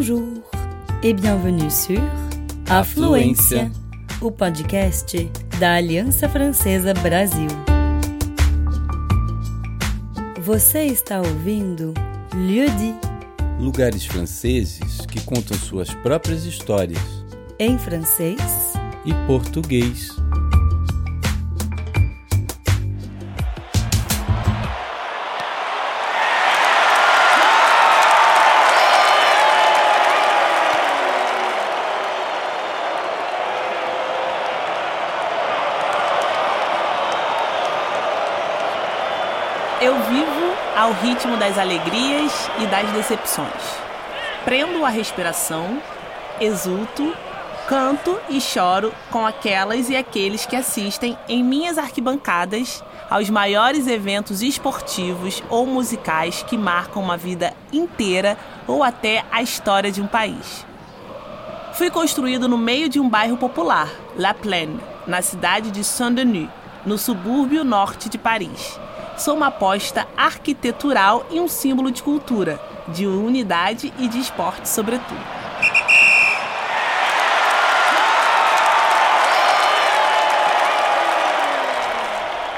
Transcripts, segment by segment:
Bonjour et bienvenue sur Afluência, o podcast da Aliança Francesa Brasil. Você está ouvindo Lieu dit, Lugares franceses que contam suas próprias histórias em francês e português. Ao ritmo das alegrias e das decepções. Prendo a respiração, exulto, canto e choro com aquelas e aqueles que assistem em minhas arquibancadas aos maiores eventos esportivos ou musicais que marcam uma vida inteira ou até a história de um país. Fui construído no meio de um bairro popular, La Plaine, na cidade de Saint-Denis, no subúrbio norte de Paris sou uma aposta arquitetural e um símbolo de cultura, de unidade e de esporte, sobretudo.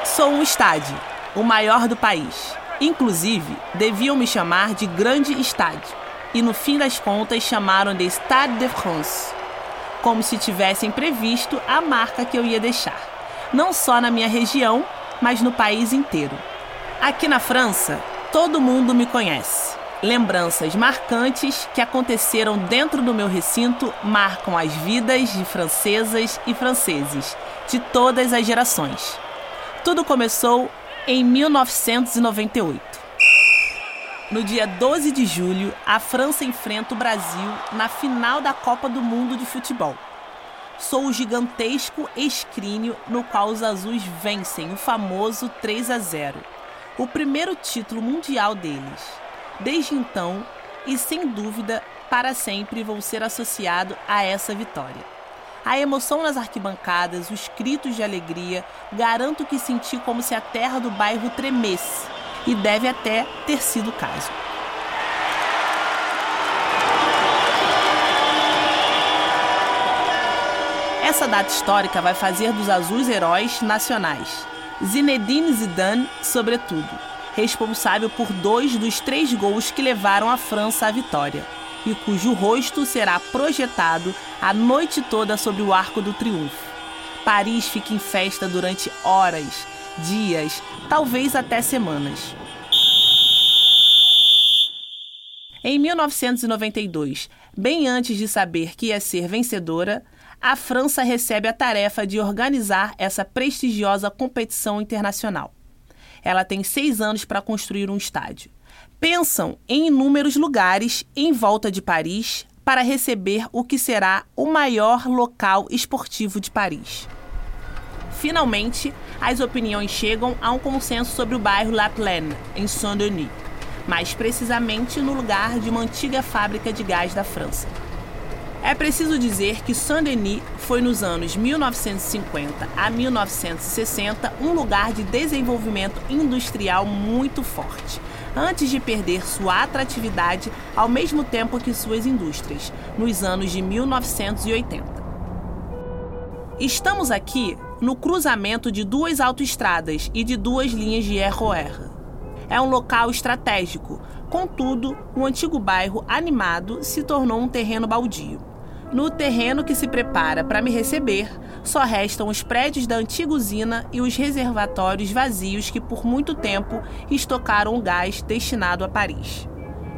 Sou um estádio, o maior do país. Inclusive, deviam me chamar de Grande Estádio. E no fim das contas chamaram de Stade de France, como se tivessem previsto a marca que eu ia deixar, não só na minha região, mas no país inteiro. Aqui na França, todo mundo me conhece. Lembranças marcantes que aconteceram dentro do meu recinto marcam as vidas de francesas e franceses de todas as gerações. Tudo começou em 1998. No dia 12 de julho, a França enfrenta o Brasil na final da Copa do Mundo de Futebol. Sou o gigantesco escrínio no qual os azuis vencem o famoso 3 a 0 o primeiro título mundial deles. Desde então, e sem dúvida, para sempre vou ser associado a essa vitória. A emoção nas arquibancadas, os gritos de alegria, garanto que senti como se a terra do bairro tremesse, e deve até ter sido o caso. Essa data histórica vai fazer dos azuis heróis nacionais. Zinedine Zidane, sobretudo, responsável por dois dos três gols que levaram a França à vitória, e cujo rosto será projetado a noite toda sobre o Arco do Triunfo. Paris fica em festa durante horas, dias, talvez até semanas. Em 1992, bem antes de saber que ia ser vencedora, a França recebe a tarefa de organizar essa prestigiosa competição internacional. Ela tem seis anos para construir um estádio. Pensam em inúmeros lugares em volta de Paris para receber o que será o maior local esportivo de Paris. Finalmente, as opiniões chegam a um consenso sobre o bairro La Plaine, em Saint-Denis, mais precisamente no lugar de uma antiga fábrica de gás da França. É preciso dizer que Saint-Denis foi nos anos 1950 a 1960 um lugar de desenvolvimento industrial muito forte, antes de perder sua atratividade ao mesmo tempo que suas indústrias, nos anos de 1980. Estamos aqui no cruzamento de duas autoestradas e de duas linhas de ROR. É um local estratégico, contudo, o antigo bairro animado se tornou um terreno baldio. No terreno que se prepara para me receber, só restam os prédios da antiga usina e os reservatórios vazios que por muito tempo estocaram o gás destinado a Paris.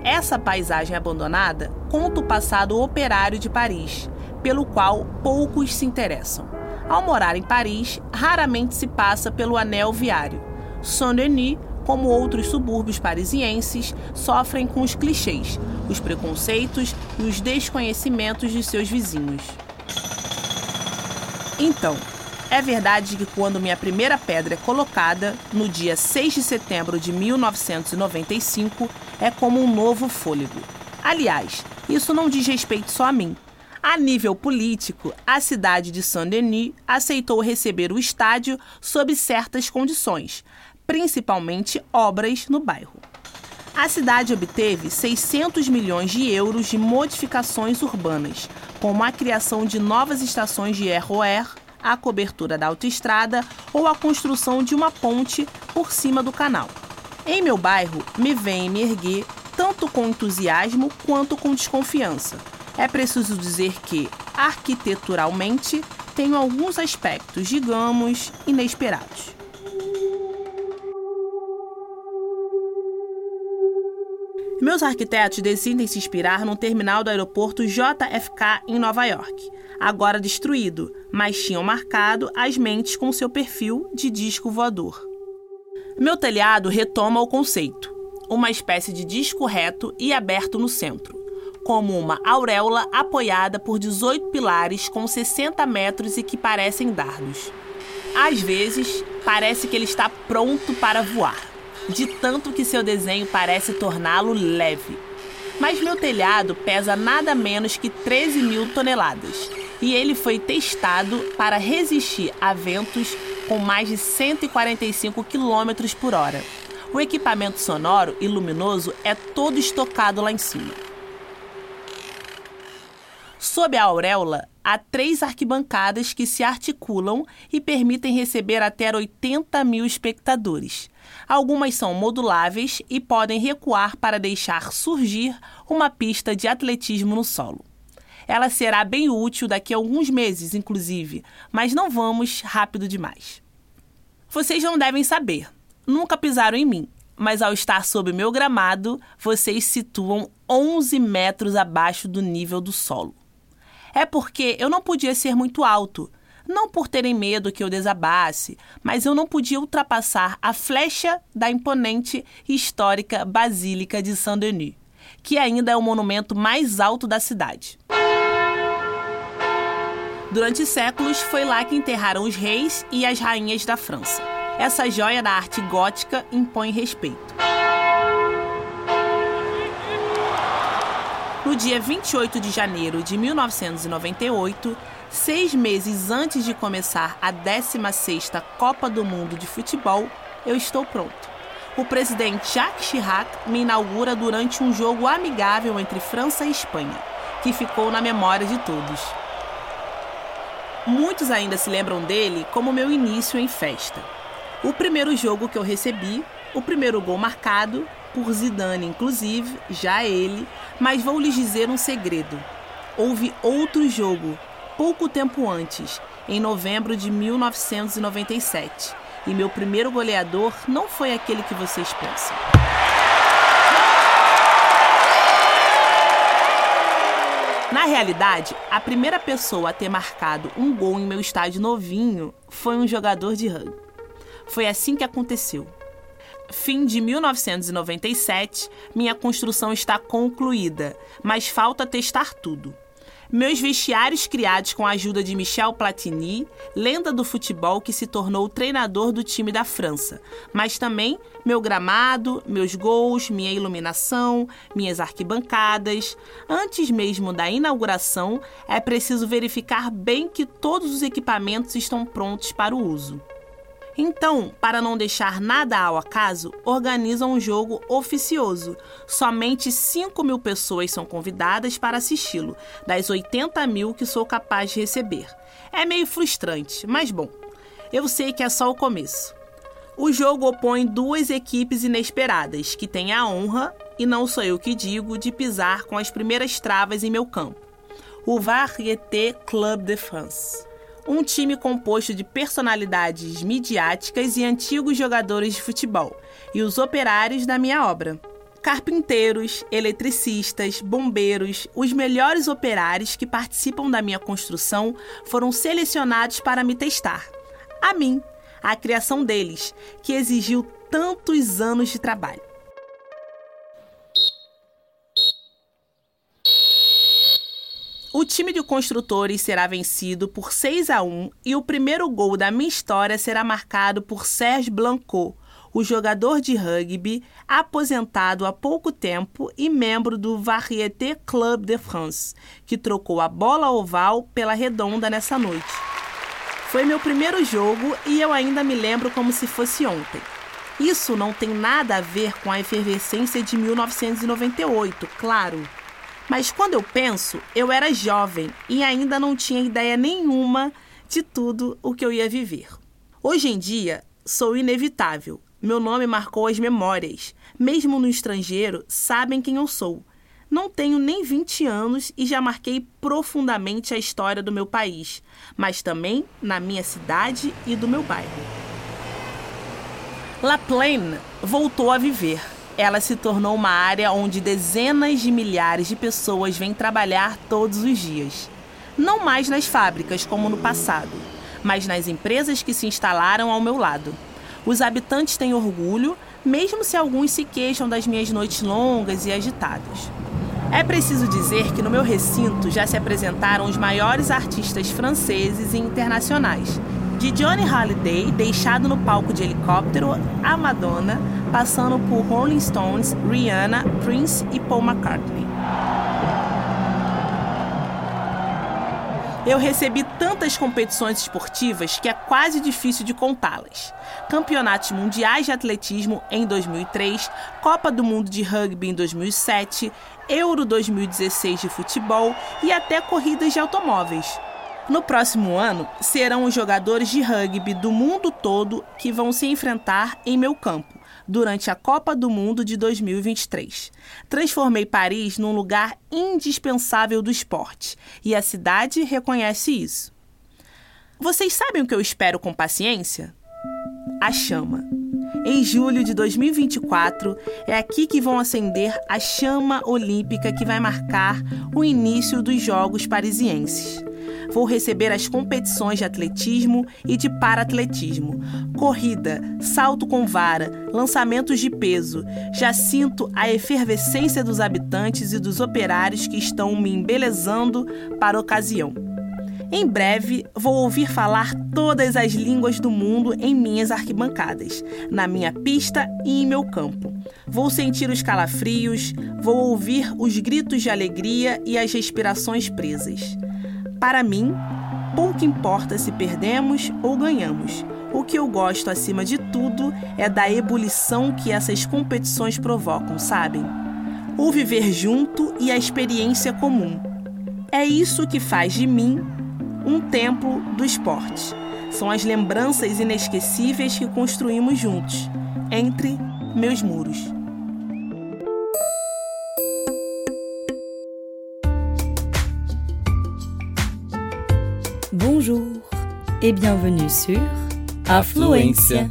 Essa paisagem abandonada conta o passado operário de Paris, pelo qual poucos se interessam. Ao morar em Paris, raramente se passa pelo anel viário. Saint-Denis como outros subúrbios parisienses, sofrem com os clichês, os preconceitos e os desconhecimentos de seus vizinhos. Então, é verdade que quando minha primeira pedra é colocada, no dia 6 de setembro de 1995, é como um novo fôlego. Aliás, isso não diz respeito só a mim. A nível político, a cidade de Saint-Denis aceitou receber o estádio sob certas condições, principalmente obras no bairro. A cidade obteve 600 milhões de euros de modificações urbanas, como a criação de novas estações de ROR, a cobertura da autoestrada ou a construção de uma ponte por cima do canal. Em meu bairro, me vem me erguer tanto com entusiasmo quanto com desconfiança. É preciso dizer que, arquiteturalmente, tenho alguns aspectos, digamos, inesperados. Meus arquitetos decidem se inspirar no terminal do aeroporto JFK em Nova York, agora destruído, mas tinham marcado as mentes com seu perfil de disco voador. Meu telhado retoma o conceito, uma espécie de disco reto e aberto no centro, como uma auréola apoiada por 18 pilares com 60 metros e que parecem dardos. Às vezes, parece que ele está pronto para voar de tanto que seu desenho parece torná-lo leve. Mas meu telhado pesa nada menos que 13 mil toneladas e ele foi testado para resistir a ventos com mais de 145 km por hora. O equipamento sonoro e luminoso é todo estocado lá em cima. Sob a auréola, há três arquibancadas que se articulam e permitem receber até 80 mil espectadores. Algumas são moduláveis e podem recuar para deixar surgir uma pista de atletismo no solo. Ela será bem útil daqui a alguns meses, inclusive, mas não vamos rápido demais. Vocês não devem saber, nunca pisaram em mim, mas ao estar sob meu gramado, vocês situam 11 metros abaixo do nível do solo. É porque eu não podia ser muito alto, não por terem medo que eu desabasse, mas eu não podia ultrapassar a flecha da imponente e histórica Basílica de Saint-Denis, que ainda é o monumento mais alto da cidade. Durante séculos, foi lá que enterraram os reis e as rainhas da França. Essa joia da arte gótica impõe respeito. No dia 28 de janeiro de 1998, Seis meses antes de começar a 16ª Copa do Mundo de Futebol, eu estou pronto. O presidente Jacques Chirac me inaugura durante um jogo amigável entre França e Espanha, que ficou na memória de todos. Muitos ainda se lembram dele como meu início em festa. O primeiro jogo que eu recebi, o primeiro gol marcado, por Zidane inclusive, já ele, mas vou lhes dizer um segredo. Houve outro jogo pouco tempo antes, em novembro de 1997. E meu primeiro goleador não foi aquele que vocês pensam. Na realidade, a primeira pessoa a ter marcado um gol em meu estádio novinho foi um jogador de rugby. Foi assim que aconteceu. Fim de 1997, minha construção está concluída, mas falta testar tudo. Meus vestiários criados com a ajuda de Michel Platini, lenda do futebol que se tornou treinador do time da França, mas também meu gramado, meus gols, minha iluminação, minhas arquibancadas. Antes mesmo da inauguração, é preciso verificar bem que todos os equipamentos estão prontos para o uso. Então, para não deixar nada ao acaso, organizam um jogo oficioso. Somente 5 mil pessoas são convidadas para assisti-lo, das 80 mil que sou capaz de receber. É meio frustrante, mas bom, eu sei que é só o começo. O jogo opõe duas equipes inesperadas, que têm a honra, e não sou eu que digo, de pisar com as primeiras travas em meu campo. O Varieté Club de France um time composto de personalidades midiáticas e antigos jogadores de futebol, e os operários da minha obra. Carpinteiros, eletricistas, bombeiros, os melhores operários que participam da minha construção foram selecionados para me testar. A mim, a criação deles, que exigiu tantos anos de trabalho. O time de construtores será vencido por 6 a 1 e o primeiro gol da minha história será marcado por Serge Blancot, o jogador de rugby aposentado há pouco tempo e membro do Varieté Club de France, que trocou a bola oval pela redonda nessa noite. Foi meu primeiro jogo e eu ainda me lembro como se fosse ontem. Isso não tem nada a ver com a efervescência de 1998, claro. Mas quando eu penso, eu era jovem e ainda não tinha ideia nenhuma de tudo o que eu ia viver. Hoje em dia, sou inevitável. Meu nome marcou as memórias. Mesmo no estrangeiro, sabem quem eu sou. Não tenho nem 20 anos e já marquei profundamente a história do meu país, mas também na minha cidade e do meu bairro. La Plaine voltou a viver ela se tornou uma área onde dezenas de milhares de pessoas vêm trabalhar todos os dias. Não mais nas fábricas como no passado, mas nas empresas que se instalaram ao meu lado. Os habitantes têm orgulho, mesmo se alguns se queixam das minhas noites longas e agitadas. É preciso dizer que no meu recinto já se apresentaram os maiores artistas franceses e internacionais, de Johnny Halliday, deixado no palco de helicóptero, a Madonna, passando por Rolling Stones, Rihanna, Prince e Paul McCartney. Eu recebi tantas competições esportivas que é quase difícil de contá-las. Campeonatos mundiais de atletismo em 2003, Copa do Mundo de Rugby em 2007, Euro 2016 de futebol e até corridas de automóveis. No próximo ano, serão os jogadores de rugby do mundo todo que vão se enfrentar em meu campo durante a Copa do Mundo de 2023. Transformei Paris num lugar indispensável do esporte e a cidade reconhece isso. Vocês sabem o que eu espero com paciência? A chama. Em julho de 2024, é aqui que vão acender a chama olímpica que vai marcar o início dos Jogos Parisienses vou receber as competições de atletismo e de paratletismo, corrida, salto com vara, lançamentos de peso. Já sinto a efervescência dos habitantes e dos operários que estão me embelezando para a ocasião. Em breve, vou ouvir falar todas as línguas do mundo em minhas arquibancadas, na minha pista e em meu campo. Vou sentir os calafrios, vou ouvir os gritos de alegria e as respirações presas. Para mim, pouco importa se perdemos ou ganhamos. O que eu gosto acima de tudo é da ebulição que essas competições provocam, sabem? O viver junto e a experiência comum. É isso que faz de mim um templo do esporte. São as lembranças inesquecíveis que construímos juntos, entre meus muros. Bonjour et bienvenue sur Afluência,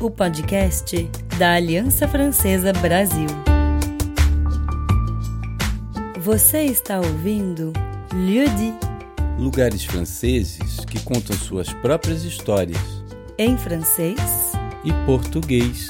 o podcast da Aliança Francesa Brasil. Você está ouvindo Lieu dit lugares franceses que contam suas próprias histórias em francês e português.